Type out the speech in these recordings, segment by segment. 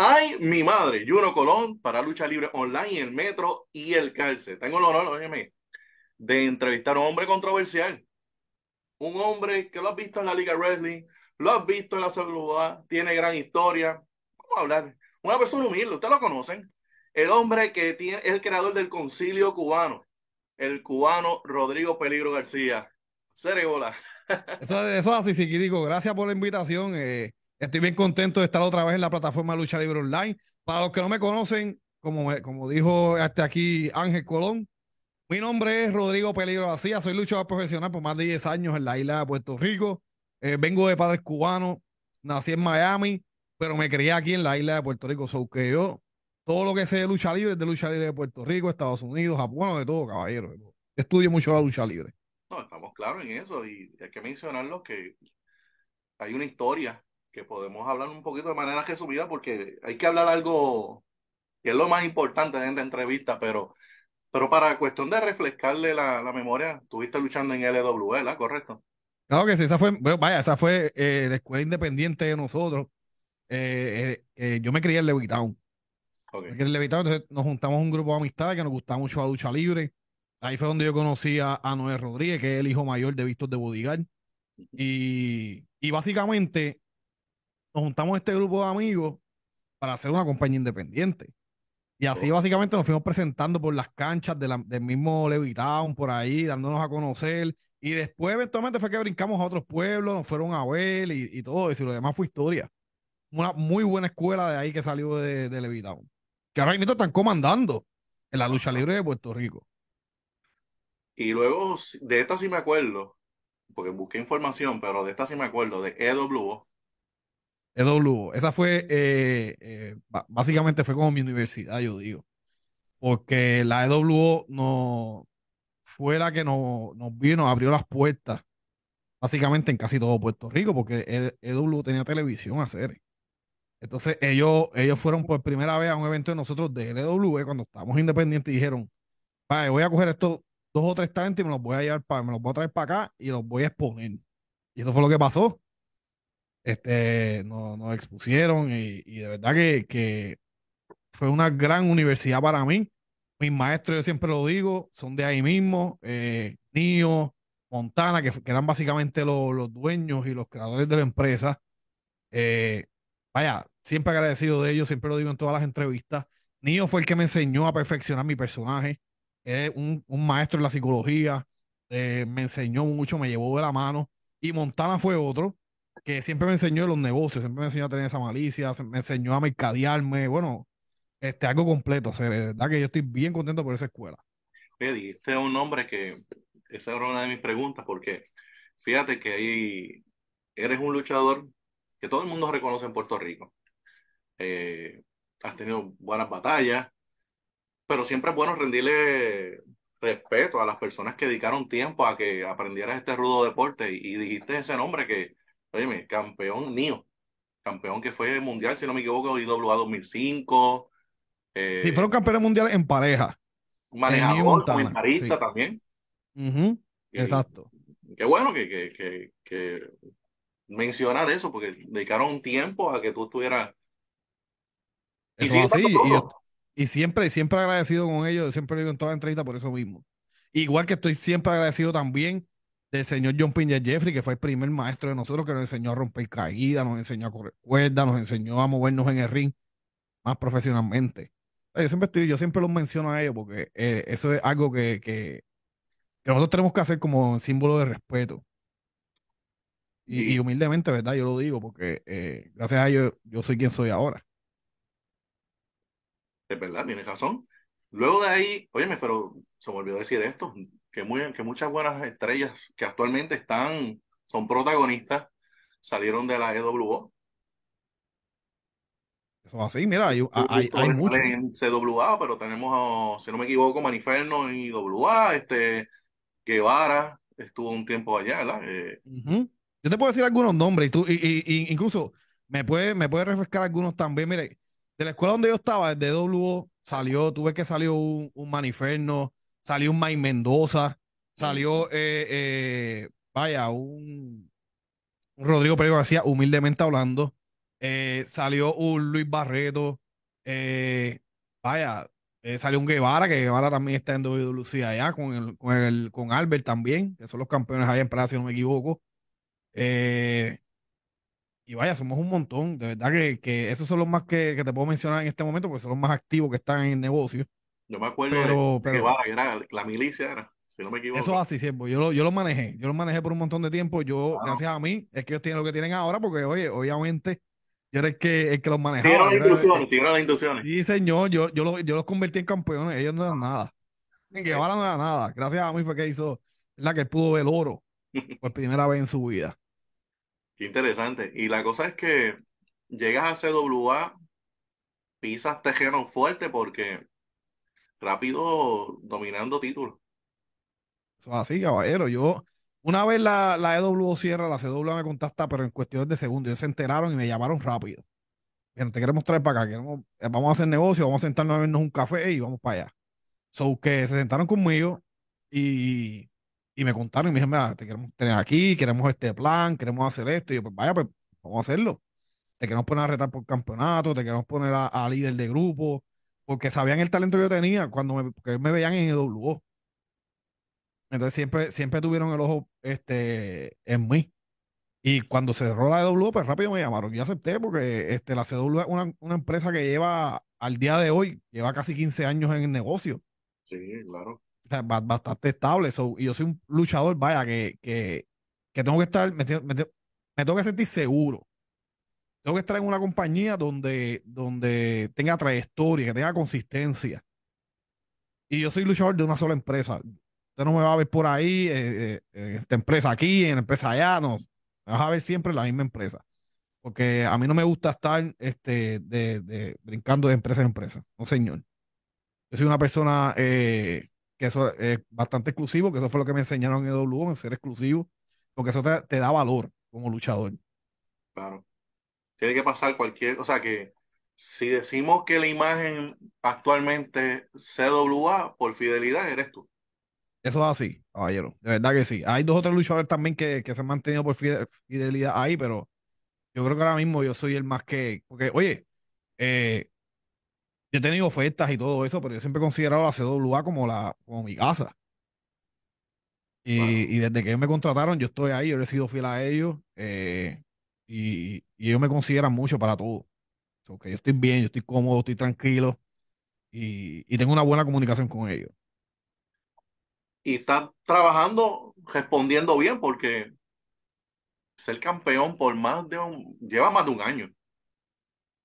Ay, mi madre, Juno Colón, para Lucha Libre Online, el Metro y el Cárcel. Tengo el honor, óyeme, de entrevistar a un hombre controversial. Un hombre que lo has visto en la Liga Wrestling, lo has visto en la CWA, tiene gran historia. Vamos a hablar. Una persona humilde, ustedes lo conocen. El hombre que tiene, es el creador del concilio cubano, el cubano Rodrigo Peligro García. Cereola. Eso, eso es así, digo, Gracias por la invitación. Eh, Estoy bien contento de estar otra vez en la plataforma Lucha Libre Online. Para los que no me conocen, como, como dijo hasta aquí Ángel Colón, mi nombre es Rodrigo Peligro García, soy luchador profesional por más de 10 años en la isla de Puerto Rico. Eh, vengo de padres cubanos, nací en Miami, pero me crié aquí en la isla de Puerto Rico. So que yo, todo lo que sé de lucha libre es de lucha libre de Puerto Rico, Estados Unidos, Japón, de todo, caballero. Estudio mucho la lucha libre. No, estamos claros en eso y hay que mencionarlo que hay una historia que podemos hablar un poquito de manera resumida porque hay que hablar algo que es lo más importante de esta entrevista, pero, pero para cuestión de refrescarle la, la memoria, estuviste luchando en LW, ¿verdad? ¿Correcto? Claro que sí, esa fue, vaya, esa fue eh, la escuela independiente de nosotros. Eh, eh, yo me crié en Levitown. Okay. Me en Levitown, entonces nos juntamos un grupo de amistades que nos gustaba mucho la lucha libre. Ahí fue donde yo conocí a, a Noé Rodríguez, que es el hijo mayor de Víctor de Bodigar. Y, y básicamente nos juntamos este grupo de amigos para hacer una compañía independiente. Y así básicamente nos fuimos presentando por las canchas del mismo Levitown, por ahí, dándonos a conocer. Y después eventualmente fue que brincamos a otros pueblos, nos fueron a ver y, todo eso. Y lo demás fue historia. Una muy buena escuela de ahí que salió de, de Levitown. Que ahora mismo están comandando en la lucha libre de Puerto Rico. Y luego, de esta sí me acuerdo, porque busqué información, pero de esta sí me acuerdo, de EWO, EW. Esa fue, eh, eh, básicamente fue como mi universidad, yo digo. Porque la EWO no fue la que nos, nos vino, abrió las puertas, básicamente en casi todo Puerto Rico, porque EW tenía televisión a hacer. Entonces ellos, ellos fueron por primera vez a un evento de nosotros de LW cuando estábamos independientes y dijeron, voy a coger estos dos o tres talentos y me los voy a llevar para, me los voy a traer para acá y los voy a exponer. Y eso fue lo que pasó este, nos, expusieron y, de verdad que, fue una gran universidad para mí. Mis maestros, yo siempre lo digo, son de ahí mismo, eh, Nio, Montana, que, eran básicamente los dueños y los creadores de la empresa. Eh, vaya, siempre agradecido de ellos, siempre lo digo en todas las entrevistas. Nio fue el que me enseñó a perfeccionar mi personaje. Es un, maestro en la psicología, eh, me enseñó mucho, me llevó de la mano. Y Montana fue otro que siempre me enseñó los negocios, siempre me enseñó a tener esa malicia, me enseñó a mercadearme, bueno, este, algo completo hacer. Es verdad que yo estoy bien contento por esa escuela. Este es un nombre que, esa era una de mis preguntas, porque fíjate que ahí eres un luchador que todo el mundo reconoce en Puerto Rico. Eh, has tenido buenas batallas, pero siempre es bueno rendirle respeto a las personas que dedicaron tiempo a que aprendieras este rudo deporte y, y dijiste ese nombre que Oye, campeón mío. Campeón que fue mundial, si no me equivoco, IWA 2005. Eh, sí, fueron campeones mundiales en pareja. Manejador, comentarista también. Exacto. Qué bueno que, que, que, mencionar eso, porque dedicaron un tiempo a que tú estuvieras. y, y, siempre, siempre agradecido con ellos, siempre digo en toda la entrevista por eso mismo. Igual que estoy siempre agradecido también del señor John Pinger Jeffrey, que fue el primer maestro de nosotros que nos enseñó a romper caídas, nos enseñó a correr cuerdas, nos enseñó a movernos en el ring más profesionalmente. Yo siempre, estoy, yo siempre los menciono a ellos porque eh, eso es algo que, que, nosotros tenemos que hacer como símbolo de respeto. Y, humildemente, ¿verdad? Yo lo digo porque eh, gracias a ellos yo soy quien soy ahora. Es verdad, tienes razón. Luego de ahí, óyeme, pero se me olvidó decir esto, que, muy, que muchas buenas estrellas que actualmente están, son protagonistas, salieron de la EWO. Eso así, mira, hay, hay, hay muchos. En CWA, pero tenemos, si no me equivoco, Maniferno y WA, este, Guevara estuvo un tiempo allá, ¿verdad? Eh, Yo te puedo decir algunos nombres y tú, y, incluso me puede, me puede refrescar algunos también. Mire, de la escuela donde yo estaba, de WO, salió, tuve que salió un, un Maniferno, salió un Mike Mendoza, salió, eh, eh, vaya, un, Rodrigo Pérez García, humildemente hablando. eh, salió un Luis Barreto, vaya, salió un Guevara, que Guevara también está en WWC allá, con, el, con, el, con Albert también, que son los campeones allá en Praga, si no me equivoco. y vaya, somos un montón, de verdad que, que esos son los más que, que, te puedo mencionar en este momento, porque son los más activos que están en el negocio. Yo me acuerdo de, que era la milicia, era si no me equivoco. Eso así, siempre. Yo lo, yo lo manejé. Yo lo manejé por un montón de tiempo. Yo, gracias a mí, es que ellos tienen lo que tienen ahora, porque, oye, obviamente, yo era el que, el que los manejaba. Siguieron las instrucciones, siguieron las instrucciones. Sí, señor, yo, yo, los, yo los convertí en campeones. Ellos no eran nada. En Guevara no era nada. Gracias a mí fue que hizo, la que pudo ver oro por primera vez en su vida. Qué interesante. Y la cosa es que llegas a CWA, pisas terreno fuerte porque rápido dominando títulos. Así, caballero. Yo, una vez la, la EW cierra, la CW me contacta, pero en cuestiones de segundos. Ellos se enteraron y me llamaron rápido. Te queremos traer para acá, queremos, eh, vamos a hacer negocio, vamos a sentarnos a vernos un café y vamos para allá. So que se sentaron conmigo y, y me contaron y me dijeron, mira, te queremos tener aquí, queremos este plan, queremos hacer esto. Y yo, pues vaya, pues vamos a hacerlo. Te queremos poner a retar por campeonato, te queremos poner a, líder de grupo, porque sabían el talento que yo tenía cuando me, me veían en EWO. Entonces siempre, siempre tuvieron el ojo este, en mí. Y cuando se cerró la CW, pues rápido me llamaron. Yo acepté porque este, la CW es una, una, empresa que lleva al día de hoy, lleva casi 15 años en el negocio. Sí, claro. bastante estable. y yo soy un luchador, vaya, que, que, que tengo que estar, me, me, me, tengo que sentir seguro. Tengo que estar en una compañía donde, donde tenga trayectoria, que tenga consistencia. Y yo soy luchador de una sola empresa. Usted no me va a ver por ahí, eh, eh, en esta empresa aquí, en la empresa allá, no. Me vas a ver siempre en la misma empresa. Porque a mí no me gusta estar este, de, brincando de empresa en empresa. No, señor. Yo soy una persona eh, que eso es bastante exclusivo, que eso fue lo que me enseñaron en EW, en ser exclusivo, porque eso te, te da valor como luchador. Claro. Tiene que pasar cualquier, o sea que si decimos que la imagen actualmente CWA por fidelidad eres tú. Eso es así, caballero. De verdad que sí. Hay dos o tres luchadores también que, se han mantenido por fidelidad ahí, pero yo creo que ahora mismo yo soy el más que. Porque, oye, eh, yo he tenido ofertas y todo eso, pero yo siempre he considerado a CWA como, la, como mi casa. Y, desde que ellos me contrataron, yo estoy ahí, yo he sido fiel a ellos. Eh, y, ellos me consideran mucho para todo. porque yo estoy bien, yo estoy cómodo, estoy tranquilo. Y, y tengo una buena comunicación con ellos y está trabajando, respondiendo bien, porque ser campeón por más de un, lleva más de un año.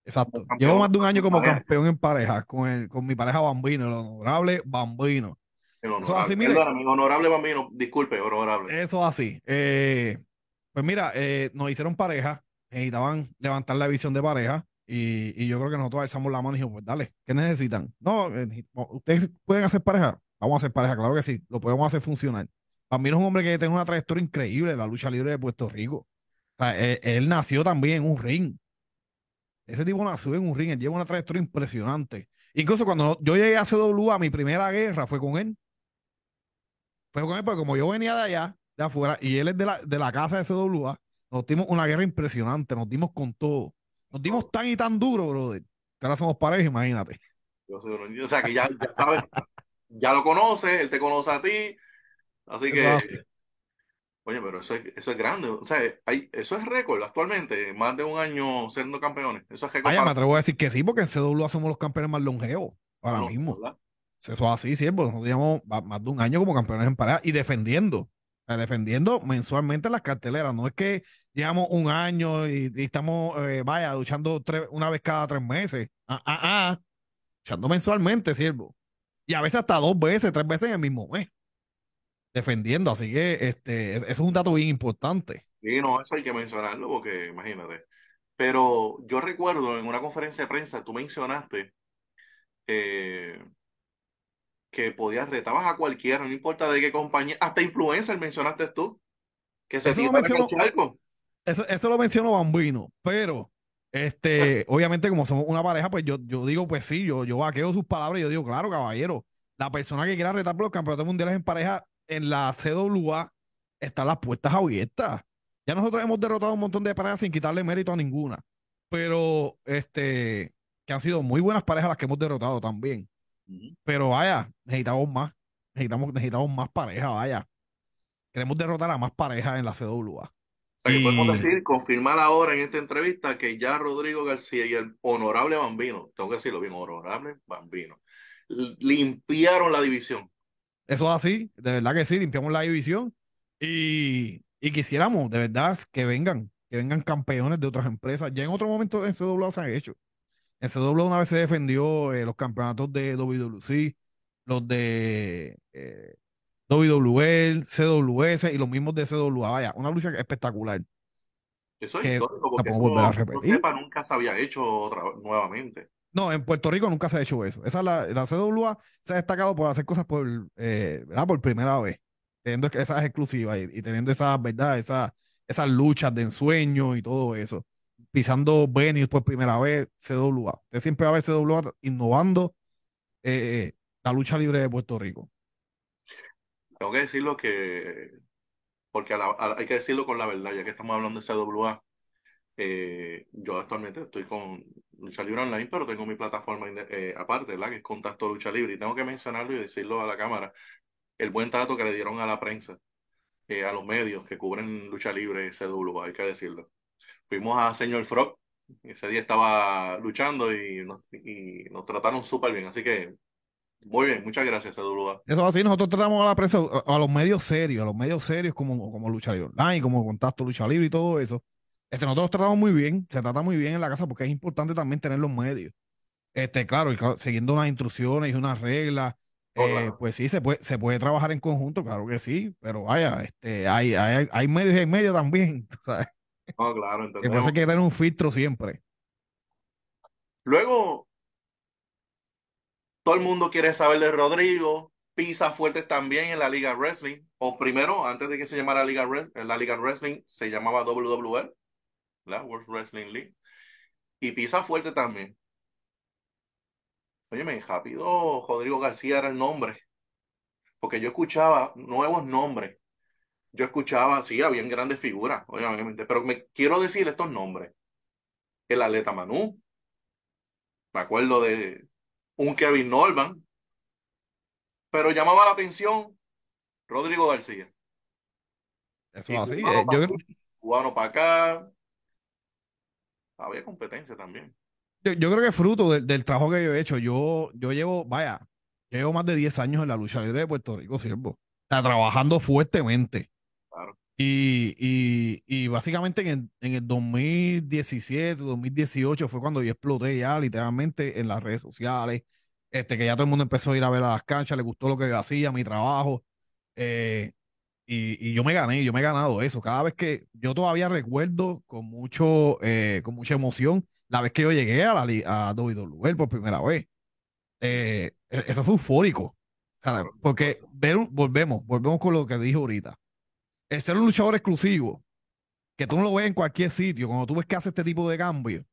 Exacto. Llevo más de un año como campeón en pareja, con, el, con mi pareja Bambino, el honorable Bambino. El honorable, Eso así, honorable Bambino, disculpe, honorable. Eso así. Eh, pues mira, eh, nos hicieron pareja, necesitaban levantar la visión de pareja. Y, y yo creo que nosotros alzamos la mano y dijimos, pues dale, ¿qué necesitan? No, eh, ustedes pueden hacer pareja. Vamos a hacer pareja, claro que sí, lo podemos hacer funcionar. Para mí es un hombre que tiene una trayectoria increíble en la lucha libre de Puerto Rico. Sea, él, nació también en un ring. Ese tipo nació en un ring, él lleva una trayectoria impresionante. Incluso cuando yo llegué a CWA, mi primera guerra fue con él. Fue con él, porque como yo venía de allá, de afuera, y él es de la, de la casa de CWA, nos dimos una guerra impresionante, nos dimos con todo. Nos dimos tan y tan duro, brother, que ahora somos pareja, imagínate. o sea, que ya, ya sabes, ya lo conoces, él te conoce a ti, así que... Oye, pero eso es, eso es grande. O sea, hay, eso es récord actualmente. Más de un año siendo campeones. Eso es récord. me atrevo a decir que sí, porque en CW hacemos los campeones más longevos. Ahora mismo. Eso es así, sí. Nosotros llevamos más de un año como campeones en pareja y defendiendo. Defendiendo mensualmente las carteleras. No es que llevamos un año y, estamos, eh, vaya, luchando una vez cada tres meses. Ah, ah, ah. Luchando mensualmente, siervo y a veces hasta dos veces, tres veces en el mismo mes, defendiendo. Así que este, es un dato bien importante. Sí, no, eso hay que mencionarlo porque imagínate. Pero yo recuerdo en una conferencia de prensa, tú mencionaste eh, que podías retabas a cualquiera, no importa de qué compañía, hasta influencer mencionaste tú, que se eso lo mencionó, eso, eso lo mencionó Bambino, pero este, obviamente, como somos una pareja, pues yo, yo digo, pues sí, yo, yo vaqueo sus palabras y yo digo, claro, caballero, la persona que quiera retar por los campeonatos mundiales en pareja en la CWA están las puertas abiertas. Ya nosotros hemos derrotado un montón de parejas sin quitarle mérito a ninguna. pero este, que han sido muy buenas parejas las que hemos derrotado también. Pero vaya, necesitamos más, necesitamos, necesitamos más parejas, vaya. Queremos derrotar a más parejas en la CWA. O sea, que podemos decir, confirmar ahora en esta entrevista que ya Rodrigo García y el honorable Bambino, tengo que decirlo bien, honorable Bambino, limpiaron la división. Eso es así, de verdad que sí, limpiamos la división y, y quisiéramos, de verdad, que vengan, que vengan campeones de otras empresas. Ya en otro momento en CW se han hecho. En CW una vez se defendió eh, los campeonatos de WWC, los de eh, WWL, CWS y los mismos de CWA. Vaya, una lucha espectacular. Eso es histórico, porque eso, no sepa, nunca se había hecho otra, nuevamente. No, en Puerto Rico nunca se ha hecho eso. Esa la, la CWA se ha destacado por hacer cosas por, eh, por primera vez, teniendo esas exclusivas y, teniendo esas, ¿verdad? Esas luchas de ensueño y todo eso. Pisando venues por primera vez, CWA. Usted siempre va a ver CWA innovando eh, la lucha libre de Puerto Rico. Tengo que decirlo que, porque hay que decirlo con la verdad, ya que estamos hablando de CWA, eh, yo actualmente estoy con Lucha Libre Online, pero tengo mi plataforma eh, aparte, ¿verdad? Que es Contacto Lucha Libre. Y tengo que mencionarlo y decirlo a la cámara, el buen trato que le dieron a la prensa, eh, a los medios que cubren Lucha Libre CW, hay que decirlo. Fuimos a Señor Frog, ese día estaba luchando y nos, y nos trataron súper bien, así que muy bien, muchas gracias, CWA. Eso es así, nosotros tratamos a la prensa, a, los medios serios, a los medios serios como, como Lucha Libre Online, como Contacto Lucha Libre y todo eso este, nosotros tratamos muy bien, se trata muy bien en la casa porque es importante también tener los medios. Este, claro, y siguiendo unas instrucciones y unas reglas, oh, eh, pues sí, se puede, se puede trabajar en conjunto, claro que sí, pero vaya, este, hay, hay, hay medios y hay medios también, ¿sabes? Oh, claro, entonces. Que hay que tener un filtro siempre. Luego, todo el mundo quiere saber de Rodrigo, pisa fuertes también en la Liga Wrestling, o primero, antes de que se llamara Liga, la Liga Wrestling, se llamaba WWE la World Wrestling League. Y pisa fuerte también. Óyeme, rápido, Rodrigo García era el nombre. Porque yo escuchaba nuevos nombres. Yo escuchaba, sí, habían grandes figuras, obviamente, pero me quiero decir estos nombres. El atleta Manu. Me acuerdo de un Kevin Norman. Pero llamaba la atención Rodrigo García. Eso así. Eh, yo Cubano para acá, había competencia también. Yo, creo que fruto del, trabajo que yo he hecho. Yo, yo llevo, vaya, llevo más de 10 años en la lucha libre de Puerto Rico, siervo. Está trabajando fuertemente. Y, y, y básicamente en el, en el 2017, 2018 fue cuando yo exploté ya literalmente en las redes sociales. Este, que ya todo el mundo empezó a ir a ver a las canchas, le gustó lo que hacía, mi trabajo. Eh, y, yo me gané, yo me he ganado eso. Cada vez que yo todavía recuerdo con mucho, eh, con mucha emoción la vez que yo llegué a la a WWE por primera vez. Eh, e, eso fue eufórico. Porque ver volvemos, volvemos con lo que dije ahorita. El ser un luchador exclusivo, que tú no lo ves en cualquier sitio, cuando tú ves que hace este tipo de cambio,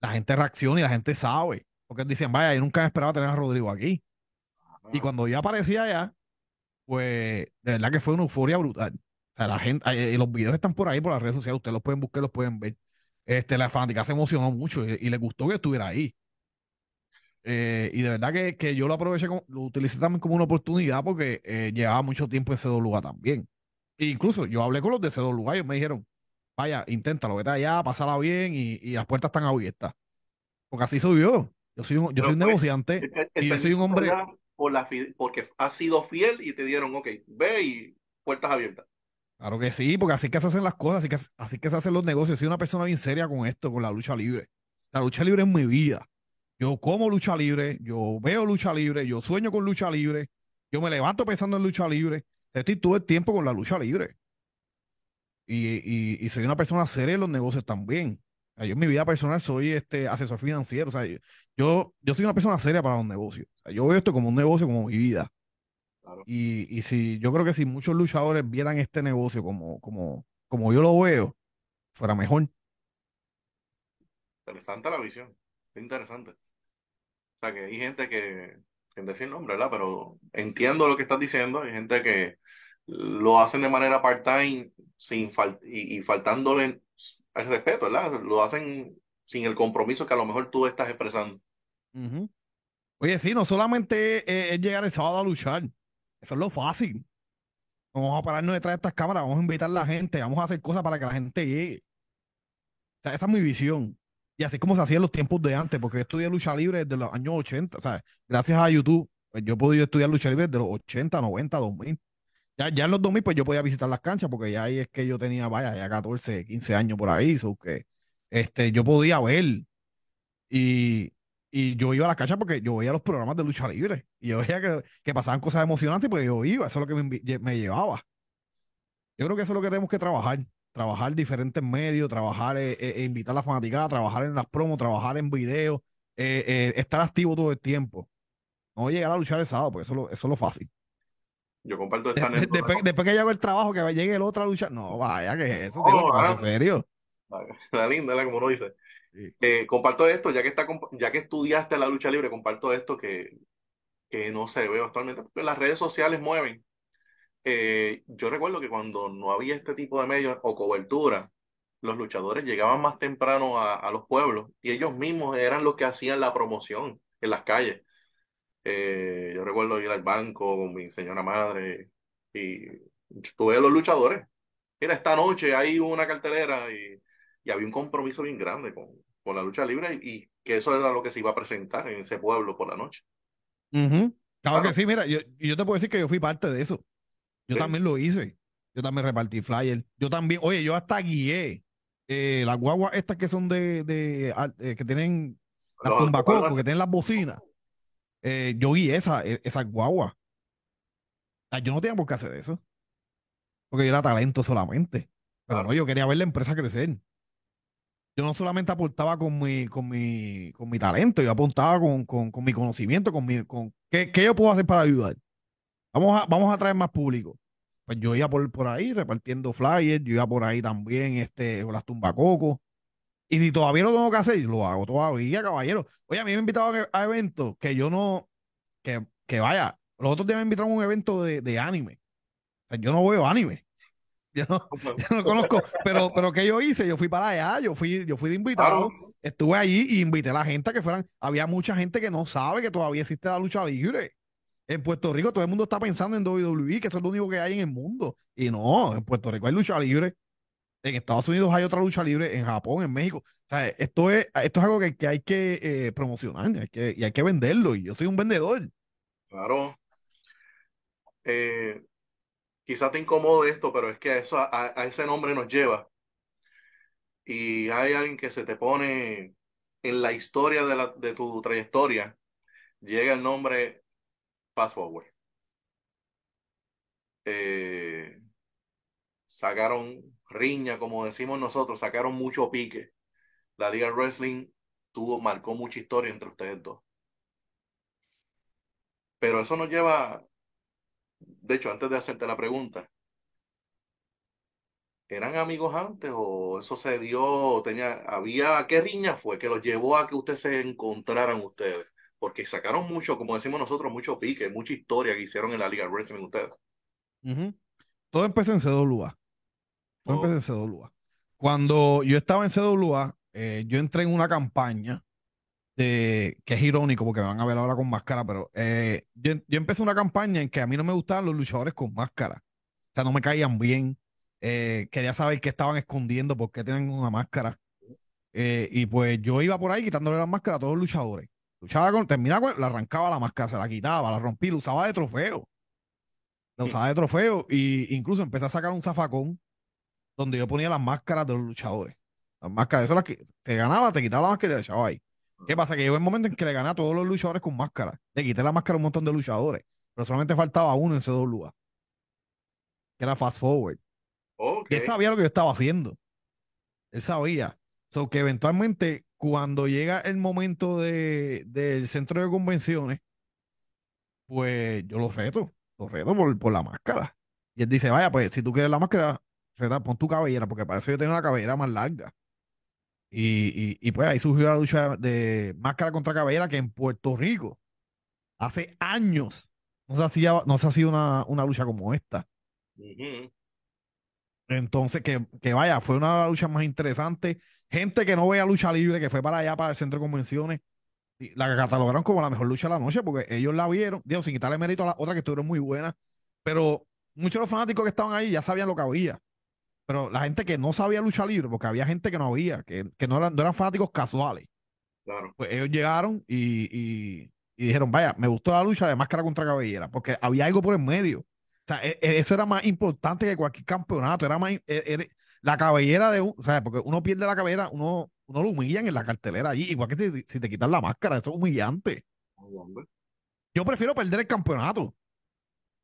la gente reacciona y la gente sabe. Porque dicen, vaya, yo nunca esperaba tener a Rodrigo aquí. Y cuando ya aparecía allá, pues de verdad que fue una euforia brutal. O sea, la gente, eh, los videos están por ahí por las redes sociales, ustedes los pueden buscar, los pueden ver. Este, la fanática se emocionó mucho y, le gustó que estuviera ahí. Eh, y de verdad que, que, yo lo aproveché, lo utilicé también como una oportunidad porque eh, llevaba mucho tiempo en CWA también. Incluso yo hablé con los de CWA y ellos me dijeron, vaya, inténtalo, vete allá, pasala bien y, y las puertas están abiertas. Porque así soy yo. Yo soy un, yo soy un pues, negociante y yo soy un hombre por la, porque has sido fiel y te dieron, ok, ve y puertas abiertas. Claro que sí, porque así que se hacen las cosas, así que, así que se hacen los negocios. Soy una persona bien seria con esto, con la lucha libre. La lucha libre es mi vida. Yo como lucha libre, yo veo lucha libre, yo sueño con lucha libre, yo me levanto pensando en lucha libre. Estoy todo el tiempo con la lucha libre. Y, y soy una persona seria en los negocios también. Yo en mi vida personal soy este asesor financiero. O sea, yo, yo soy una persona seria para los negocios. yo veo esto como un negocio, como mi vida. Y, y si yo creo que si muchos luchadores vieran este negocio como, como, como yo lo veo, fuera mejor. Interesante la visión. interesante. O sea, que hay gente que, sin decir nombre, ¿verdad? Pero entiendo lo que estás diciendo. Hay gente que lo hacen de manera part-time sin y, y faltándole el respeto, ¿verdad? Lo hacen sin el compromiso que a lo mejor tú estás expresando. Oye, sí, no solamente es, llegar el sábado a luchar, eso es lo fácil. Vamos a pararnos detrás de estas cámaras, vamos a invitar a la gente, vamos a hacer cosas para que la gente llegue. O sea, esa es mi visión. Y así como se hacía en los tiempos de antes, porque yo estudié lucha libre desde los años 80, o sea, gracias a YouTube, pues yo he podido estudiar lucha libre desde los 80, 90, 2000. Ya, ya en los 2000, pues yo podía visitar las canchas, porque ya ahí es que yo tenía, vaya, ya 14, 15 años por ahí, so que este, yo podía ver. Y, y yo iba a las canchas porque yo veía los programas de lucha libre. Y yo veía que, que pasaban cosas emocionantes, pues yo iba, eso es lo que me, me llevaba. Yo creo que eso es lo que tenemos que trabajar trabajar diferentes medios, trabajar, eh, eh, invitar a la fanaticada, trabajar en las promos, trabajar en videos, eh, estar activo todo el tiempo. No llegar a luchar el sábado, porque eso, es lo fácil. Yo comparto esta de, después, después, que llego el trabajo, que llegue el otro a luchar. No, vaya, que eso, oh, en serio. La linda, la como uno dice. comparto esto, ya que, está, ya que estudiaste la lucha libre, comparto esto que, que no se ve actualmente, porque las redes sociales mueven. Eh, yo recuerdo que cuando no había este tipo de medios o cobertura, los luchadores llegaban más temprano a, los pueblos y ellos mismos eran los que hacían la promoción en las calles. Eh, yo recuerdo ir al banco con mi señora madre y tuve los luchadores. Mira, esta noche hay una cartelera y, había un compromiso bien grande con, con la lucha libre y, que eso era lo que se iba a presentar en ese pueblo por la noche. Claro, que sí, mira, yo, yo te puedo decir que yo fui parte de eso. Yo también lo hice. Yo también repartí flyer. Yo también, oye, yo hasta guié eh, las guaguas estas que son de, de eh, que tienen las tumbacocos, que tienen las bocinas. Eh, yo guié esa, e, esas guaguas. yo no tenía por qué hacer eso. Porque yo era talento solamente. Pero no, yo quería ver la empresa crecer. Yo no solamente aportaba con mi, con mi, con mi talento, yo apuntaba con, con, con mi conocimiento, con mi, con qué, qué yo puedo hacer para ayudar. Vamos a, vamos a traer más público. Pues yo iba por, por ahí repartiendo flyers, yo iba por ahí también este, con las tumbacocos. Y si todavía lo tengo que hacer, lo hago todavía, caballero. Oye, a mí me han invitado a, eventos que yo no, que, que, vaya, los otros días me invitaron a un evento de, de anime. yo no veo anime. Yo no, yo no, conozco, pero, pero ¿qué yo hice? Yo fui para allá, yo fui, yo fui de invitado, estuve allí y invité a la gente a que fueran. Había mucha gente que no sabe que todavía existe la lucha libre. En Puerto Rico todo el mundo está pensando en WWE, que eso es lo único que hay en el mundo. Y no, en Puerto Rico hay lucha libre. En Estados Unidos hay otra lucha libre, en Japón, en México. O sea, esto es, esto es algo que, hay que eh, promocionar hay que, y hay que venderlo. Y yo soy un vendedor. Claro. Eh, quizás te incomode esto, pero es que a, eso, a, ese nombre nos lleva. Y hay alguien que se te pone en la historia de, la, de tu trayectoria. Llega el nombre fast forward. Eh, sacaron riña, como decimos nosotros, sacaron mucho pique. La Liga Wrestling tuvo, marcó mucha historia entre ustedes dos. Pero eso nos lleva, de hecho, antes de hacerte la pregunta, ¿eran amigos antes o eso se dio, tenía, había, qué riña fue que los llevó a que ustedes se encontraran ustedes? porque sacaron mucho, como decimos nosotros, mucho pique, mucha historia que hicieron en la Liga Wrestling ustedes. Todo empezó en CWA. Todo empezó en CWA. Cuando yo estaba en CWA, eh, yo entré en una campaña de, que es irónico porque me van a ver ahora con máscara, pero eh, yo, empecé una campaña en que a mí no me gustaban los luchadores con máscara. O sea, no me caían bien. Eh, quería saber qué estaban escondiendo, por qué tenían una máscara. y pues yo iba por ahí quitándole la máscara a todos los luchadores. Luchaba con, terminaba con, la arrancaba la máscara, se la quitaba, la rompí, la usaba de trofeo. La usaba de trofeo y incluso empecé a sacar un zafacón donde yo ponía las máscaras de los luchadores. Las máscaras, eso las que te ganaba, te quitaba la máscara y te echaba ahí. ¿Qué pasa? Que llegó el momento en que le gané a todos los luchadores con máscara. Le quité la máscara a un montón de luchadores, pero solamente faltaba uno en CWA, que era Fast Forward. él sabía lo que yo estaba haciendo. Él sabía. So que eventualmente cuando llega el momento de, del centro de convenciones, pues yo lo reto, lo reto por, por la máscara. Y él dice, vaya, pues si tú quieres la máscara, pon tu cabellera, porque para eso yo tengo una cabellera más larga. Y, y, pues ahí surgió la lucha de máscara contra cabellera que en Puerto Rico, hace años, no se hacía, no se hacía una, una lucha como esta. Entonces, que, que, vaya, fue una lucha más interesante. gente que no veía lucha libre, que fue para allá, para el centro de convenciones, la catalogaron como la mejor lucha de la noche porque ellos la vieron, digo, sin quitarle mérito a la otra que estuvieron muy buenas, pero muchos de los fanáticos que estaban ahí ya sabían lo que había. Pero la gente que no sabía lucha libre, porque había gente que no había, que, no, eran, no eran fanáticos casuales. Claro. Pues ellos llegaron y, dijeron, vaya, me gustó la lucha de máscara contra cabellera, porque había algo por el medio. O sea, e, e, eso era más importante que cualquier campeonato. Era más, e, la cabellera de, o sea, porque uno pierde la cabellera, uno, uno lo humillan en la cartelera allí, igual que si, si te quitan la máscara, eso es humillante. Yo prefiero perder el campeonato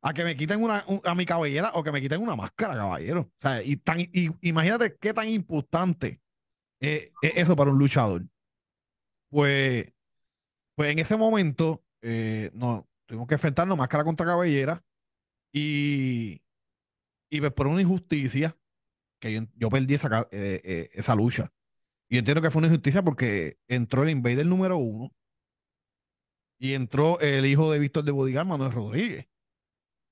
a que me quiten una, a mi cabellera o que me quiten una máscara, caballero. O sea, y tan, y, imagínate qué tan importante es eso para un luchador. Pues, pues en ese momento eh, no, tuvimos que enfrentarnos máscara contra cabellera y, y pues por una injusticia que yo, perdí esa, eh, eh, esa lucha. Y entiendo que fue una injusticia porque entró el invader número uno y entró el hijo de Víctor de Bodigar, Manuel Rodríguez.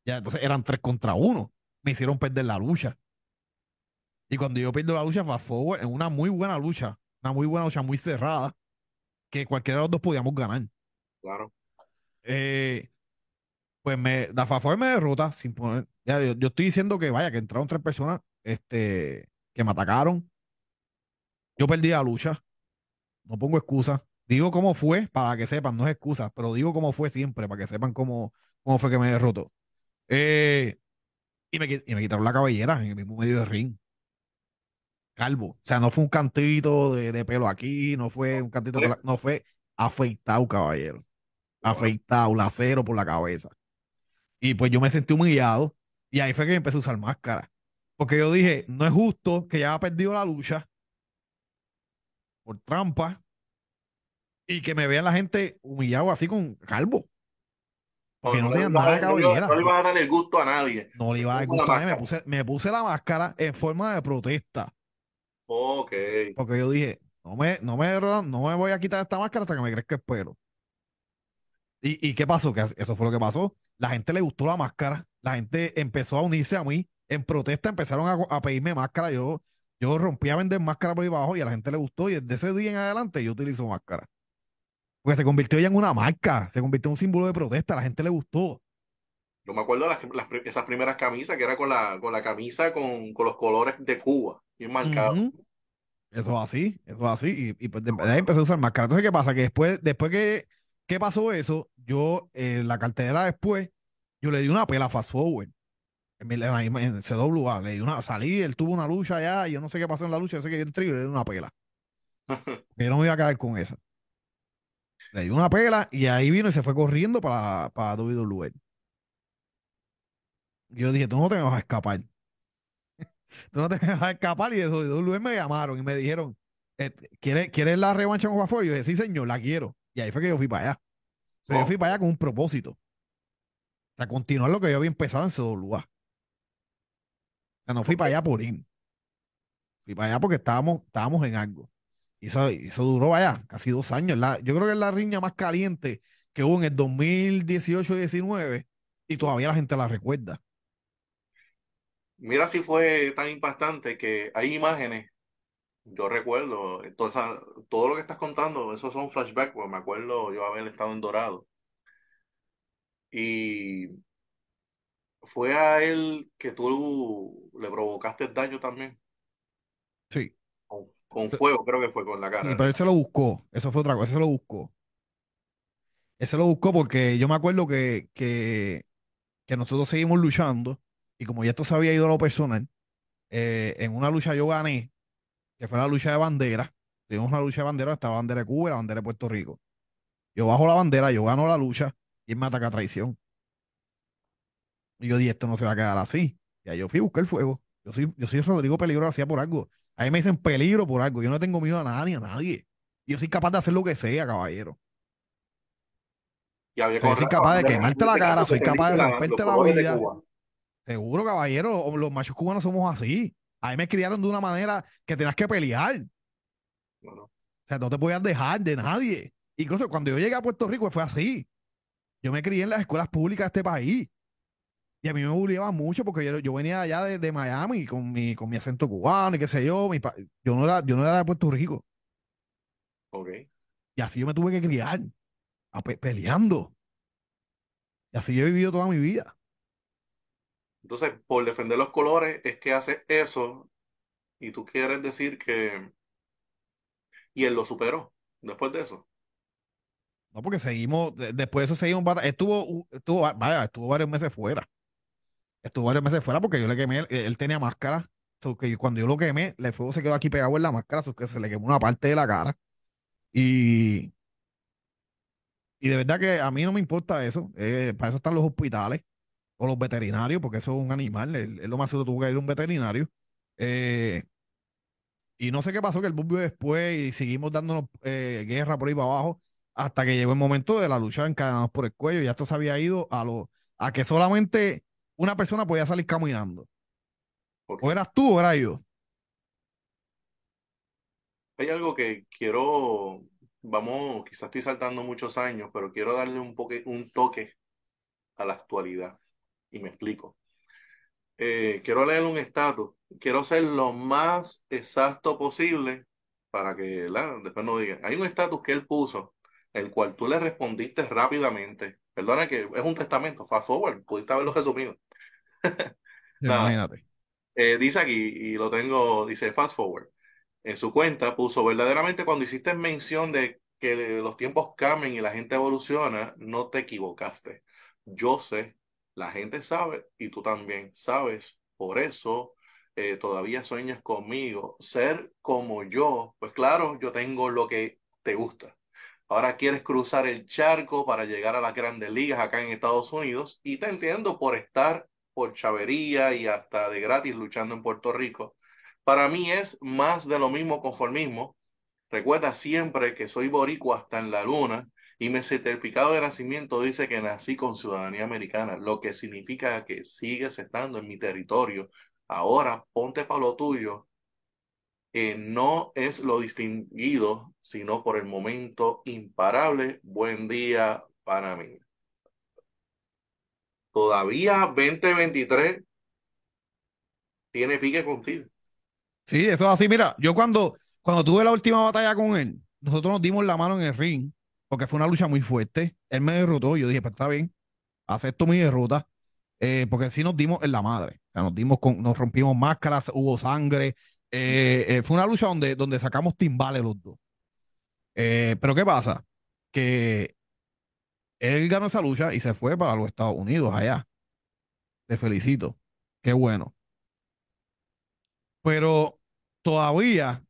Ya, entonces eran tres contra uno. Me hicieron perder la lucha. Y cuando yo pierdo la lucha, fue en una muy buena lucha, una muy buena lucha, muy cerrada, que cualquiera de los dos podíamos ganar. Claro. Eh, pues me, da favor me derrota sin poner. Ya, yo, estoy diciendo que vaya, que entraron tres personas este, que me atacaron. Yo perdí la lucha. No pongo excusa. Digo cómo fue para que sepan, no es excusa, pero digo cómo fue siempre para que sepan cómo, cómo fue que me derrotó. Eh, y, me, y me quitaron la cabellera en el mismo medio de ring. Calvo. O sea, no fue un cantito de, pelo aquí, no fue un cantito, no fue afeitado, caballero. Afeitado, lacero por la cabeza. Y pues yo me sentí humillado y ahí fue que empecé a usar máscara. Porque yo dije, no es justo que ya haya perdido la lucha por trampa y que me vean la gente humillado así con calvo. Porque no, no nada de cabellera. No, le iba a dar el gusto a nadie. No le iba a dar gusto a nadie. Me puse, me puse la máscara en forma de protesta. Ok. Porque yo dije, no me, no me, no me voy a quitar esta máscara hasta que me crezca el pelo. ¿Y, ¿Y qué pasó? Que eso fue lo que pasó. La gente le gustó la máscara. La gente empezó a unirse a mí. En protesta empezaron a, a pedirme máscara. Yo, yo rompí a vender máscara por ahí abajo y a la gente le gustó. Y desde ese día en adelante yo utilizo máscara. Porque se convirtió ya en una marca, se convirtió en un símbolo de protesta, a la gente le gustó. Yo me acuerdo de esas primeras camisas que era con la, con la camisa con, con los colores de Cuba, bien marcado. Eso es así, eso es así. Y, pues de, ahí empecé a usar máscara. Entonces, ¿qué pasa? Que después, después que, ¿qué pasó eso, yo, en la cartera después, yo le di una pela fast forward. En, en, en CWA, le di una, salí, él tuvo una lucha allá, y yo no sé qué pasó en la lucha, yo sé que yo entré y le di una pela. yo no me iba a quedar con esa. Le dio una pela y ahí vino y se fue corriendo para, para WWE. Yo dije, tú no te vas a escapar. tú no te vas a escapar. Y de WWE me llamaron y me dijeron, eh, ¿quieres, ¿quieres la revancha con Fafo? Y yo dije, sí, señor, la quiero. Y ahí fue que yo fui para allá. Pero yo fui para allá con un propósito. O sea, continuar lo que yo había empezado en CWA. O sea, no fui para allá por ir. Fui para allá porque estábamos, estábamos en algo. Y eso, duró, vaya, casi dos años. yo creo que es la riña más caliente que hubo en el 2018-19 y todavía la gente la recuerda. Mira si fue tan impactante que hay imágenes. Yo recuerdo, todo lo que estás contando, esos son flashbacks, pues me acuerdo yo haber estado en Dorado. Y fue a él que tú le provocaste daño también. Sí. Con, fuego, creo que fue con la cara. pero él se lo buscó. Eso fue otra cosa. Ese se lo buscó. Ese lo buscó porque yo me acuerdo que, que, nosotros seguimos luchando. Y como ya esto se había ido a lo personal, eh, en una lucha yo gané, que fue la lucha de bandera. Tuvimos una lucha de bandera, estaba bandera de Cuba y la bandera de Puerto Rico. Yo bajo la bandera, yo gano la lucha y él me ataca a traición. Y yo dije, esto no se va a quedar así. Y ahí yo fui a buscar el fuego. Yo soy, yo soy Rodrigo Peligro, hacía por algo. A mí me dicen peligro por algo. Yo no tengo miedo a nadie, a nadie. Yo soy capaz de hacer lo que sea, caballero. yo soy capaz de quemarte la cara, soy capaz de romperte la vida. Seguro, caballero, los machos cubanos somos así. A mí me criaron de una manera que tenías que pelear. O sea, no te podías dejar de nadie. Incluso cuando yo llegué a Puerto Rico fue así. Yo me crié en las escuelas públicas de este país. Y a mí me bulliaba mucho porque yo, yo venía allá de, de Miami con mi, con mi acento cubano y qué sé yo. Mi pa- yo, no era, yo no era de Puerto Rico. Ok. Y así yo me tuve que criar, a pe- peleando. Y así yo he vivido toda mi vida. Entonces, por defender los colores es que haces eso y tú quieres decir que... Y él lo superó después de eso. No, porque seguimos, de- después de eso seguimos Estuvo, estuvo, va- vaya, estuvo varios meses fuera. Estuvo varios meses fuera porque yo le quemé, él, él tenía máscara. So que cuando yo lo quemé, el fuego se quedó aquí pegado en la máscara, so que se le quemó una parte de la cara. Y, y de verdad que a mí no me importa eso. eh, para eso están los hospitales o los veterinarios, porque eso es un animal. Él, él lo más seguro tuvo que ir a un veterinario. Eh, y no sé qué pasó, que el volvió después y seguimos dándonos eh, guerra por ahí para abajo hasta que llegó el momento de la lucha encadenados por el cuello. Ya esto se había ido a, lo, a que solamente una persona podía salir caminando. O eras tú o era yo. Hay algo que quiero, vamos, quizás estoy saltando muchos años, pero quiero darle un, poque, un toque a la actualidad. Y me explico. Eh, quiero leer un estatus. Quiero ser lo más exacto posible para que ¿verdad? después no digan. Hay un estatus que él puso, el cual tú le respondiste rápidamente. Perdona que es un testamento, fast forward, pudiste haberlo resumido. Imagínate. Eh, dice aquí, y lo tengo, dice fast forward. En su cuenta puso, verdaderamente cuando hiciste mención de que los tiempos cambian y la gente evoluciona, no te equivocaste. Yo sé, la gente sabe y tú también sabes. Por eso eh, todavía sueñas conmigo. Ser como yo, pues claro, yo tengo lo que te gusta. Ahora quieres cruzar el charco para llegar a las grandes ligas acá en Estados Unidos y te entiendo por estar por chavería y hasta de gratis luchando en Puerto Rico. Para mí es más de lo mismo conformismo. Recuerda siempre que soy boricua hasta en la luna y mi certificado de nacimiento dice que nací con ciudadanía americana, lo que significa que sigues estando en mi territorio. Ahora ponte para lo tuyo. Eh, no es lo distinguido, sino por el momento imparable. Buen día para mí. Todavía 2023 tiene pique contigo. Sí, eso es así. Mira, yo cuando, cuando tuve la última batalla con él, nosotros nos dimos la mano en el ring, porque fue una lucha muy fuerte. Él me derrotó, yo dije, pues está bien, acepto mi derrota, eh, porque sí nos dimos en la madre. Nos dimos con, nos rompimos máscaras, hubo sangre. eh, eh, fue una lucha donde, donde sacamos timbales los dos. Pero ¿qué pasa? Que él ganó esa lucha y se fue para los Estados Unidos allá. Te felicito. Qué bueno. Pero todavía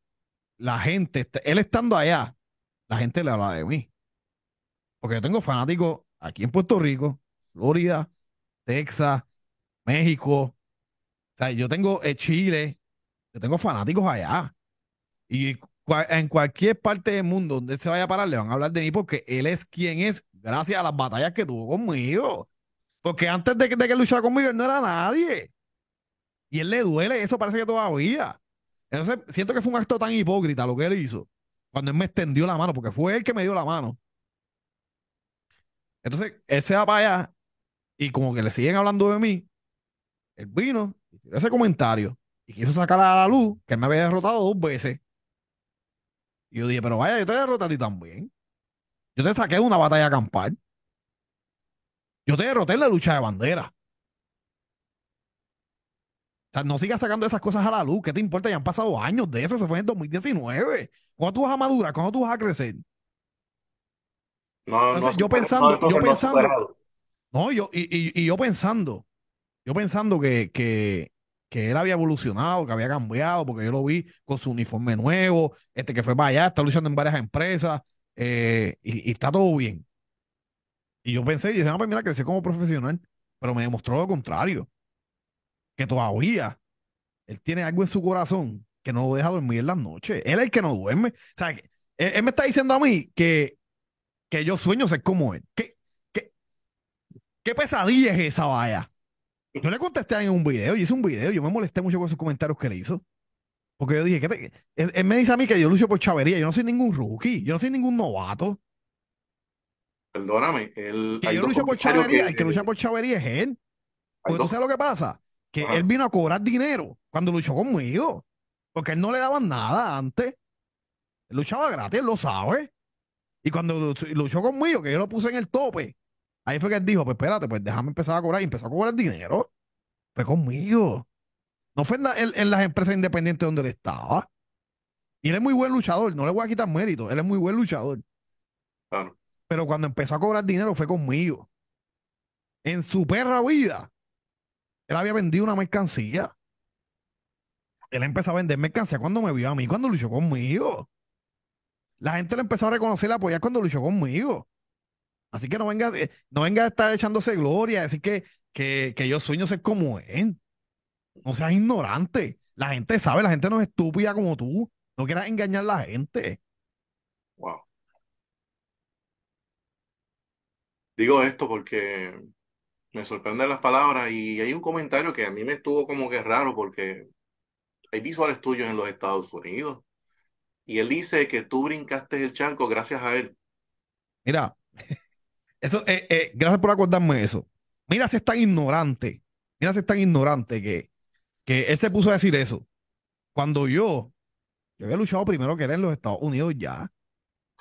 la gente, él estando allá, la gente le habla de mí. Porque yo tengo fanáticos aquí en Puerto Rico, Florida, Texas, México. O sea, yo tengo eh, Chile, yo tengo fanáticos allá. Y en cualquier parte del mundo donde se vaya a parar, le van a hablar de mí porque él es quien es, gracias a las batallas que tuvo conmigo. Porque antes de que, de que luchara conmigo, él no era nadie. Y él le duele eso, parece que todavía. Entonces, siento que fue un acto tan hipócrita lo que él hizo. Cuando él me extendió la mano, porque fue él que me dio la mano. Entonces, él se va para allá y como que le siguen hablando de mí, él vino y tiró ese comentario y quiso sacar a la luz que él me había derrotado dos veces. Y yo dije, pero vaya, yo te derroté a ti también. Yo te saqué una batalla campal. Yo te derroté en la lucha de bandera. O sea, no sigas sacando esas cosas a la luz. ¿Qué te importa? Ya han pasado años de eso. Se fue en 2019. ¿Cuándo tú vas a madurar? ¿Cuándo tú vas a crecer? No, no Entonces, ha yo pensando- no, yo no pensando-. No, yo, y, y- y yo pensando, yo pensando que, que, que él había evolucionado, que había cambiado, porque yo lo vi con su uniforme nuevo, este que fue para allá, está luchando en varias empresas, eh, y, y está todo bien. Y yo pensé, y dije, ah, pues mira, creció como profesional, pero me demostró lo contrario, que todavía él tiene algo en su corazón que no lo deja dormir en las noches. Él es el que no duerme. O sea, él, me está diciendo a mí que, que yo sueño ser como él. ¿Qué, qué, qué pesadilla es esa vaya? Yo le contesté en un video, yo hice un video, yo me molesté mucho con esos comentarios que le hizo. Porque yo dije, ¿qué te- él, él me dice a mí que yo lucho por chavería, yo no soy ningún rookie, yo no soy ningún novato. Perdóname, él, Que yo lucho por chavería, que- el que lucha por chavería es él. Porque tú sabes lo que pasa, que él vino a cobrar dinero cuando luchó conmigo, porque él no le daban nada antes. Él luchaba gratis, él lo sabe. Y cuando luchó conmigo, que yo lo puse en el tope, ahí fue que él dijo, pues espérate, pues déjame empezar a cobrar. Y empezó a cobrar dinero. Fue conmigo. No fue en, las empresas independientes donde él estaba. Y él es muy buen luchador, no le voy a quitar mérito, él es muy buen luchador. Pero cuando empezó a cobrar dinero fue conmigo. En su perra vida, él había vendido una mercancía. Él empezó a vender mercancía cuando me vio a mí, cuando luchó conmigo. La gente le empezó a reconocer y apoyar cuando luchó conmigo. Así que no venga, eh, no venga a estar echándose gloria, decir que, que, que yo sueño ser como él. No seas ignorante. La gente sabe, la gente no es estúpida como tú. No quieras engañar a la gente. Wow. Digo esto porque me sorprenden las palabras y hay un comentario que a mí me estuvo como que raro porque hay visuales tuyos en los Estados Unidos y él dice que tú brincaste el charco gracias a él. Mira, eso, eh, eh, gracias por acordarme eso. Mira si es tan ignorante, mira si es tan ignorante que, que él se puso a decir eso. Cuando yo, yo había luchado primero que él en los Estados Unidos ya.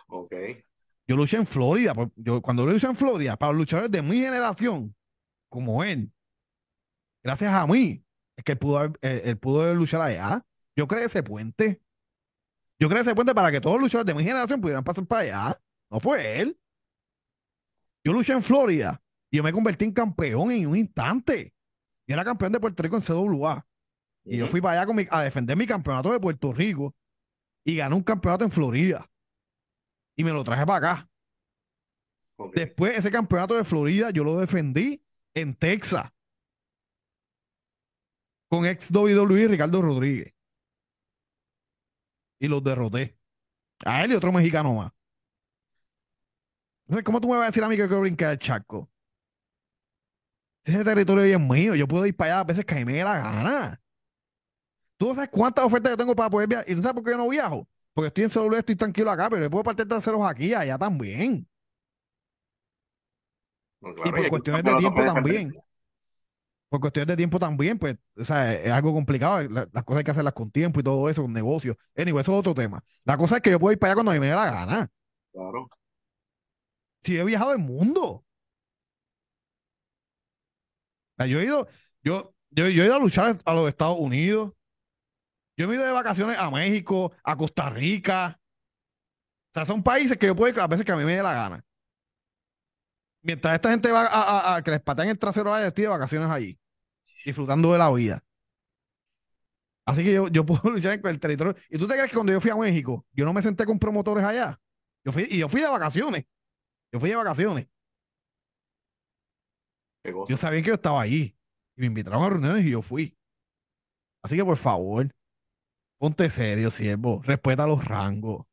Ok. Yo luché en Florida. Pues, yo, cuando luché en Florida, para los luchadores de mi generación, como él, gracias a mí, es que él pudo, haber, eh, pudo luchar allá. Yo creé ese puente. Yo creé ese puente para que todos los luchadores de mi generación pudieran pasar para allá. No fue él. Yo luché en Florida y yo me convertí en campeón en un instante. Y era campeón de Puerto Rico en CWA. Y yo fui para allá a defender mi campeonato de Puerto Rico y gané un campeonato en Florida y me lo traje para acá. Después, ese campeonato de Florida, yo lo defendí en Texas con ex WWE Ricardo Rodríguez. Y los derroté. A él y otro mexicano más. Entonces, ¿cómo tú me vas a decir a mí que quiero brincar el Chaco? Ese territorio es mío. Yo puedo ir para allá a veces que a mí me dé la gana. Tú sabes cuántas ofertas yo tengo para poder viajar. ¿Y tú sabes por qué yo no viajo? Porque estoy en celular, estoy tranquilo acá, pero yo puedo partir traseros aquí, allá también. y por cuestiones de tiempo también. Por cuestiones de tiempo también, pues, o sea, es algo complicado. las cosas hay que hacerlas con tiempo y todo eso, con negocios. Anyway, eso es otro tema. La cosa es que yo puedo ir para allá cuando a mí me dé la gana. Claro. Si he viajado el mundo. yo he ido, yo, yo, yo he ido a luchar a los Estados Unidos. Yo me he ido de vacaciones a México, a Costa Rica. O sea, son países que yo puedo ir a veces que a mí me dé la gana. Mientras esta gente va a, que les pateen el trasero a estoy de vacaciones allí, disfrutando de la vida. Así que yo, yo puedo luchar en el territorio. ¿Y tú te crees que cuando yo fui a México, yo no me senté con promotores allá? Yo fui, y yo fui de vacaciones. Yo fui de vacaciones. Yo sabía que yo estaba allí. Y me invitaron a reuniones y yo fui. Así que por favor, Ponte serio, siervo. Respeta los rangos.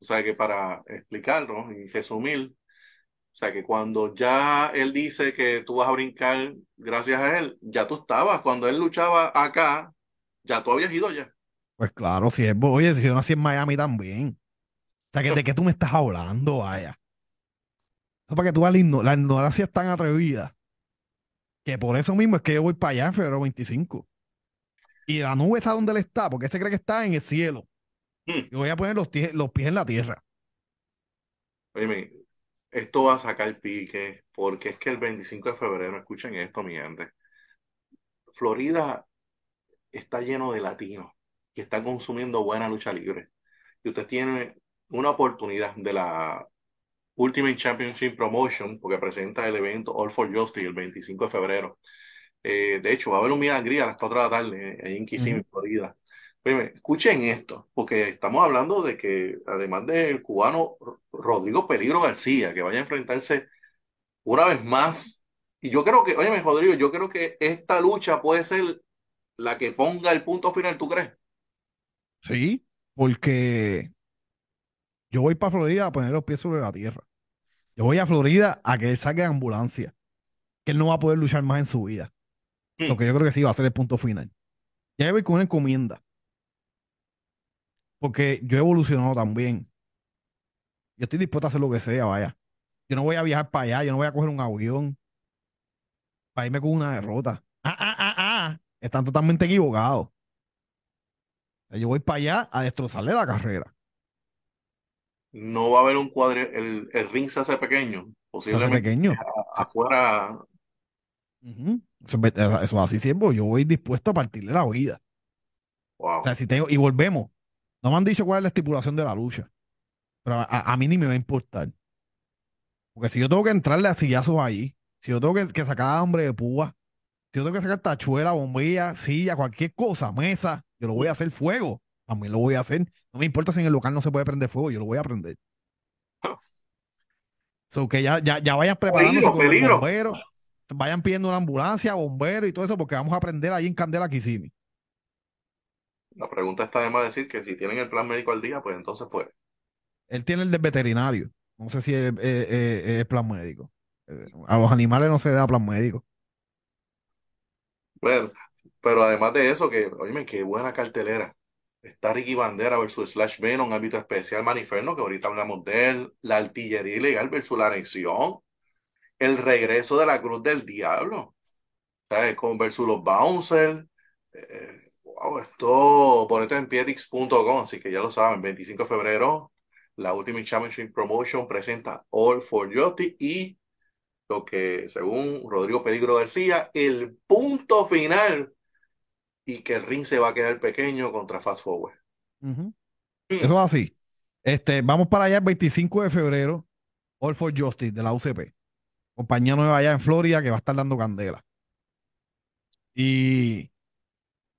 O sea que para explicarlo y resumir, o sea que cuando ya él dice que tú vas a brincar gracias a él, ya tú estabas. Cuando él luchaba acá, ya tú habías ido ya. Pues claro, siervo. Oye, si yo nací en Miami también. O sea, que ¿de qué tú me estás hablando? Vaya. para que tú veas la, ignorancia es tan atrevida que por eso mismo es que yo voy para allá en febrero 25. Y la nube sabe dónde él está, porque se cree que está en el cielo. Hmm. Y voy a poner los, los pies en la tierra. Oye, esto va a sacar pique, porque es que el 25 de febrero, escuchen esto, mi gente. Florida está lleno de latinos que están consumiendo buena lucha libre. Y usted tiene una oportunidad de la Ultimate Championship Promotion, porque presenta el evento All for Justice el 25 de febrero. Eh, de hecho, va a haber un milagrí a las 4 de la tarde, eh, ahí en Kissimmee, Florida. escuchen esto, porque estamos hablando de que, además del cubano Rodrigo Peligro García, que vaya a enfrentarse una vez más, y yo creo que, oye, Rodrigo, yo creo que esta lucha puede ser la que ponga el punto final, ¿tú crees? Sí, porque yo voy para Florida a poner los pies sobre la tierra. Yo voy a Florida a que él saque ambulancia, que él no va a poder luchar más en su vida. Lo que yo creo que sí va a ser el punto final. Ya voy con una encomienda. Porque yo he evolucionado también. Yo estoy dispuesto a hacer lo que sea, vaya. Yo no voy a viajar para allá, yo no voy a coger un avión. para irme con una derrota. Ah, ah, ah, ah. Están totalmente equivocados. Yo voy para allá a destrozarle la carrera. No va a haber un cuadro, el, el ring se hace pequeño, posiblemente pequeño. afuera. Eso, es así siempre. Yo voy dispuesto a partirle la vida. O sea, si tengo, y volvemos. No me han dicho cuál es la estipulación de la lucha. Pero a, mí ni me va a importar. Porque si yo tengo que entrarle a sillazos ahí, si yo tengo que, sacar a hombre de púa, si yo tengo que sacar tachuela, bombilla, silla, cualquier cosa, mesa, yo lo voy a hacer fuego. También lo voy a hacer. No me importa si en el local no se puede prender fuego, yo lo voy a prender. So que ya, ya, ya vayan preparándose con bomberos, vayan pidiendo una ambulancia, bomberos y todo eso, porque vamos a prender ahí en Candela Kissimmee. La pregunta está además decir que si tienen el plan médico al día, pues entonces pues. Él tiene el del veterinario. No sé si es, es, plan médico. Eh, a los animales no se da plan médico. Bueno, pero además de eso, que, oye, qué buena cartelera. Está Ricky Bandera versus Slash Venom, árbitro especial Maniferno, que ahorita hablamos de él. La artillería ilegal versus la anexión. El regreso de la Cruz del Diablo. ¿Sabes? Con versus los Bouncers. Eh, wow, esto, ponete en pietix.com, así que ya lo saben, 25 de febrero, la Ultimate Championship Promotion presenta All for Justice y lo que, según Rodrigo Peligro García, el punto final y que el ring se va a quedar pequeño contra Fast Forward. Eso es así. Este, vamos para allá el 25 de febrero, All for Justice de la UCP. Compañía nueva allá en Florida que va a estar dando candela. Y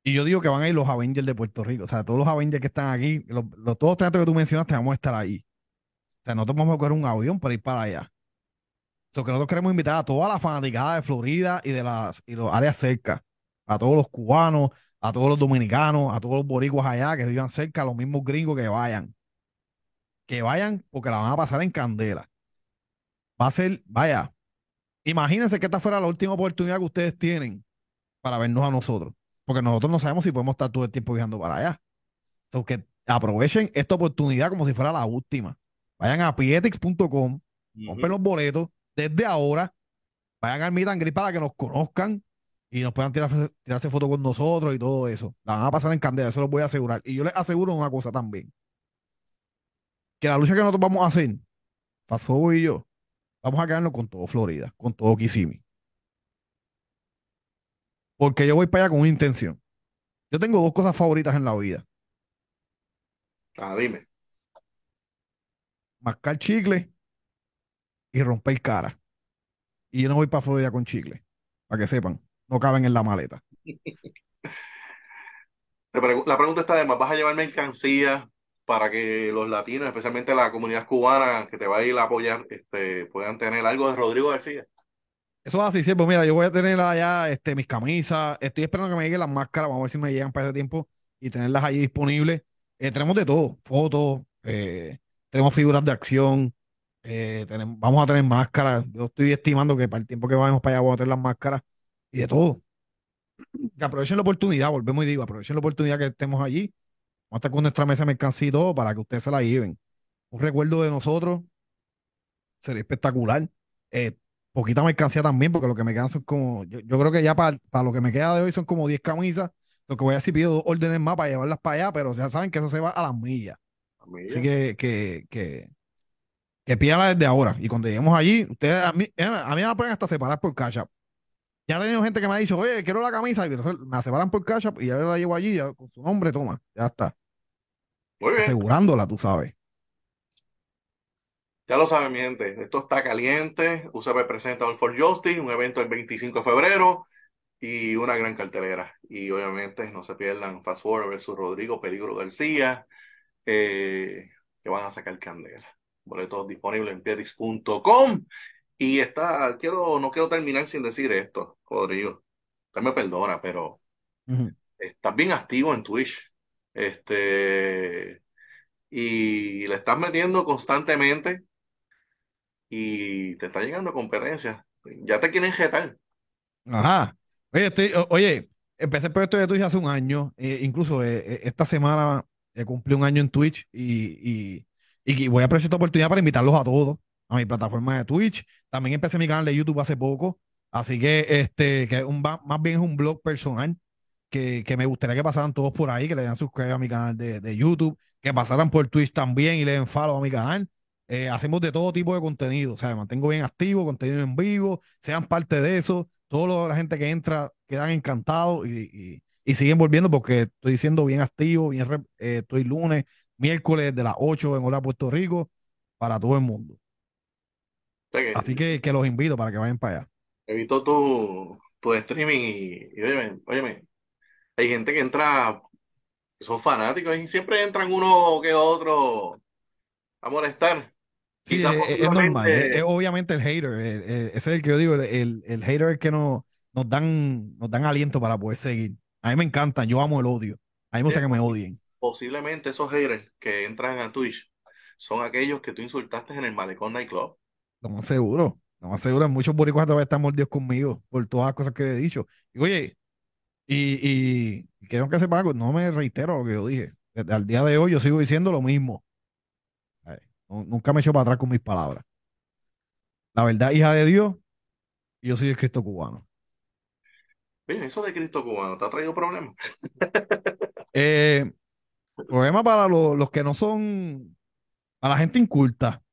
y yo digo que van a ir los Avengers de Puerto Rico. O sea, todos los Avengers que están aquí, los, todos los teatros que tú mencionaste, vamos a estar ahí. O sea, nosotros vamos a coger un avión para ir para allá. O que nosotros queremos invitar a toda la fanaticada de Florida y de las y los áreas cerca. A todos los cubanos, a todos los dominicanos, a todos los boricuas allá que vivan cerca, a los mismos gringos que vayan. Que vayan porque la van a pasar en candela. Va a ser, vaya, imagínense que esta fuera la última oportunidad que ustedes tienen para vernos a nosotros porque nosotros no sabemos si podemos estar todo el tiempo viajando para allá. So que aprovechen esta oportunidad como si fuera la última. Vayan a pietix.com, compren los boletos desde ahora, vayan al Meet and para que nos conozcan y nos puedan tirar, tirarse fotos con nosotros y todo eso. La van a pasar en candela, eso lo voy a asegurar. Y yo les aseguro una cosa también. Que la lucha que nosotros vamos a hacer, Fasobo y yo, vamos a quedarnos con todo Florida, con todo Kissimmee. Porque yo voy para allá con una intención. Yo tengo dos cosas favoritas en la vida. Ah, dime. Mascar chicle y romper cara. Y yo no voy para Florida con chicle. Para que sepan. No caben en la maleta. La pregunta está además, ¿vas a llevar mercancía para que los latinos, especialmente la comunidad cubana que te va a ir a apoyar, este, puedan tener algo de Rodrigo García? Eso es así, siempre. Mira, yo voy a tener allá este, mis camisas. Estoy esperando que me lleguen las máscaras. Vamos a ver si me llegan para ese tiempo y tenerlas ahí disponibles. Eh, tenemos de todo: fotos, eh, tenemos figuras de acción. Eh, tenemos, vamos a tener máscaras. Yo estoy estimando que para el tiempo que vayamos para allá vamos a tener las máscaras y de todo. Que aprovechen la oportunidad, volvemos y digo, aprovechen la oportunidad que estemos allí. Vamos a estar con nuestra mesa de mercancía y todo para que ustedes se la lleven. Un recuerdo de nosotros sería espectacular. Eh, poquita mercancía también, porque lo que me quedan son como, yo, creo que ya para, lo que me queda de hoy son como 10 camisas. Lo que voy a decir, pido dos órdenes más para llevarlas para allá, pero ya saben que eso se va a las millas. Así que, que, que, que desde ahora. Y cuando lleguemos allí, ustedes, a mí, a mí me pueden hasta separar por cash Ya he tenido gente que me ha dicho, oye, quiero la camisa, y me separan por cash y ya la llevo allí, ya, con su nombre, toma, ya está. Asegurándola, tú sabes. Ya lo saben, mi gente, esto está caliente. UCP presenta All for Justice, un evento el 25 de febrero y una gran cartelera. Y obviamente no se pierdan Fast Forward versus Rodrigo Peligro García, eh, que van a sacar candela. Boletos disponibles en piedix.com. Y está, quiero, no quiero terminar sin decir esto, Rodrigo. Usted me perdona, pero estás bien activo en Twitch. Este, y le estás metiendo constantemente y te está llegando competencia. Ya te quieren jetar. Ajá. Oye, oye, empecé el proyecto de Twitch hace un año. Eh, incluso eh, eh, esta semana cumplí un año en Twitch y, y, voy a aprovechar esta oportunidad para invitarlos a todos a mi plataforma de Twitch. También empecé mi canal de YouTube hace poco. Así que este, que un, más bien es un blog personal que, que, me gustaría que pasaran todos por ahí, que le den suscribir a mi canal de, de, YouTube, que pasaran por Twitch también y le den follow a mi canal. Eh, hacemos de todo tipo de contenido, o sea, me mantengo bien activo, contenido en vivo, sean parte de eso. Toda la gente que entra quedan encantados y, y, y, siguen volviendo porque estoy siendo bien activo, bien, eh, estoy lunes, miércoles de las 8 en Hora Puerto Rico para todo el mundo. Así que, que los invito para que vayan para allá. He visto tu, tu streaming y, y óyeme, hay gente que entra, son fanáticos y siempre entran uno que otro a molestar. Sí, es, es, normal, es, obviamente el hater, ese es el que yo digo, el, el hater es el que nos, nos, dan, nos dan aliento para poder seguir. A mí me encantan, yo amo el odio, a mí me gusta que me odien. Posiblemente esos haters que entran a Twitch son aquellos que tú insultaste en el Malecón Nightclub. Lo más seguro, lo más seguro, muchos boricuas todavía están mordidos conmigo por todas las cosas que he dicho. Y oye, y, y quiero que sepa algo, no me reitero lo que yo dije. Al día de hoy yo sigo diciendo lo mismo. nunca me echo para atrás con mis palabras. La verdad, hija de Dios, y yo soy el Cristo cubano. Bien, eso de Cristo cubano, ¿te ha traído problemas? eh, problema para los que no son, a la gente inculta.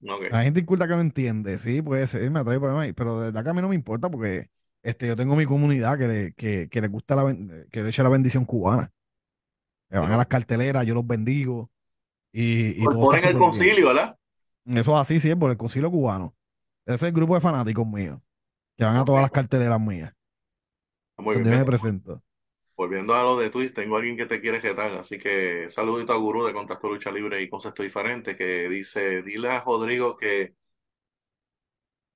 La gente inculta que no entiende, sí, puede ser, me traído problemas, pero de verdad que a mí no me importa porque este, yo tengo mi comunidad que le, que, que le gusta la, que le echa la bendición cubana. Que van a las carteleras, yo los bendigo. Y, y por ponen el concilio, ¿verdad? Eso es así, sí, por el concilio cubano. Ese es el grupo de fanáticos míos, que van a todas las carteleras mías. Muy bien. Me presento. Volviendo a lo de Twitch, tengo a alguien que te quiere jetar, así que saludito a Gurú de Contacto Lucha Libre y Concepto Diferente, que dice, dile a Rodrigo que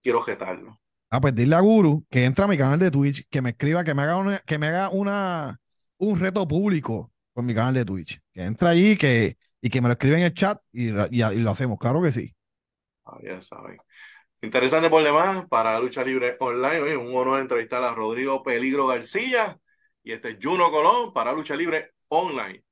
quiero jetarlo. Ah, pues dile a Guru que entra a mi canal de Twitch, que me escriba, que me haga una, que me haga una, un reto público con mi canal de Twitch. Que entra ahí que, y que me lo escriba en el chat y, lo hacemos, claro que sí. Ah, ya saben. Interesante por demás para Lucha Libre Online. un honor entrevistar a Rodrigo Peligro García y este es Juno Colón para Lucha Libre Online.